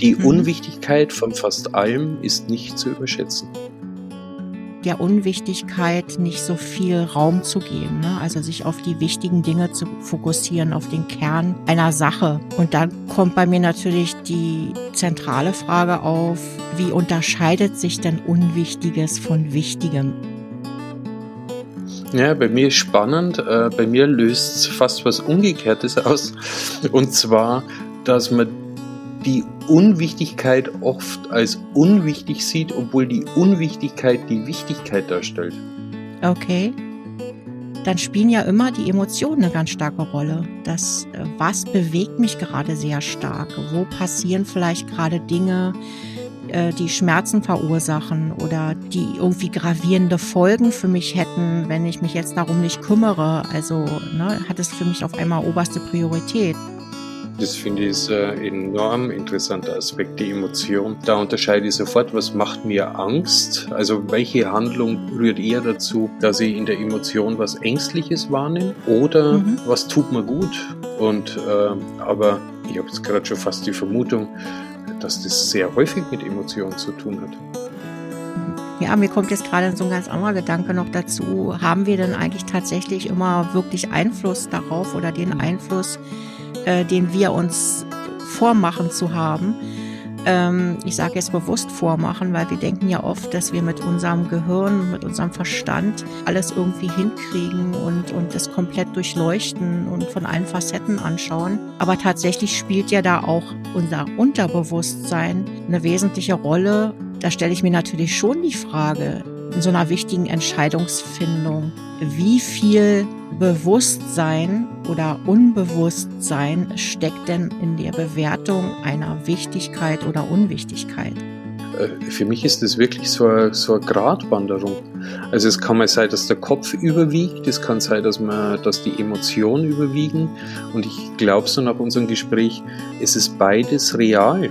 Die mhm. Unwichtigkeit von fast allem ist nicht zu überschätzen der Unwichtigkeit nicht so viel Raum zu geben. Ne? Also sich auf die wichtigen Dinge zu fokussieren, auf den Kern einer Sache. Und dann kommt bei mir natürlich die zentrale Frage auf, wie unterscheidet sich denn Unwichtiges von Wichtigem? Ja, bei mir ist spannend. Äh, bei mir löst es fast was Umgekehrtes aus. Und zwar, dass man die Unwichtigkeit oft als unwichtig sieht, obwohl die Unwichtigkeit die Wichtigkeit darstellt. Okay. Dann spielen ja immer die Emotionen eine ganz starke Rolle. Das, äh, was bewegt mich gerade sehr stark? Wo passieren vielleicht gerade Dinge, äh, die Schmerzen verursachen oder die irgendwie gravierende Folgen für mich hätten, wenn ich mich jetzt darum nicht kümmere? Also ne, hat es für mich auf einmal oberste Priorität. Das finde ich ist ein enorm interessanter Aspekt, die Emotion. Da unterscheide ich sofort, was macht mir Angst? Also welche Handlung rührt eher dazu, dass ich in der Emotion was Ängstliches wahrnehme oder mhm. was tut mir gut? Und äh, aber ich habe jetzt gerade schon fast die Vermutung, dass das sehr häufig mit Emotionen zu tun hat. Ja, mir kommt jetzt gerade so ein ganz anderer Gedanke noch dazu. Haben wir denn eigentlich tatsächlich immer wirklich Einfluss darauf oder den Einfluss, äh, den wir uns vormachen zu haben. Ähm, ich sage jetzt bewusst vormachen, weil wir denken ja oft, dass wir mit unserem Gehirn, mit unserem Verstand alles irgendwie hinkriegen und, und das komplett durchleuchten und von allen Facetten anschauen. Aber tatsächlich spielt ja da auch unser Unterbewusstsein eine wesentliche Rolle. Da stelle ich mir natürlich schon die Frage, in so einer wichtigen Entscheidungsfindung, wie viel Bewusstsein oder Unbewusstsein steckt denn in der Bewertung einer Wichtigkeit oder Unwichtigkeit? Äh, für mich ist das wirklich so eine, so eine Gratwanderung. Also es kann mal sein, dass der Kopf überwiegt, es kann sein, dass, man, dass die Emotionen überwiegen und ich glaube so nach unserem Gespräch, es ist beides real.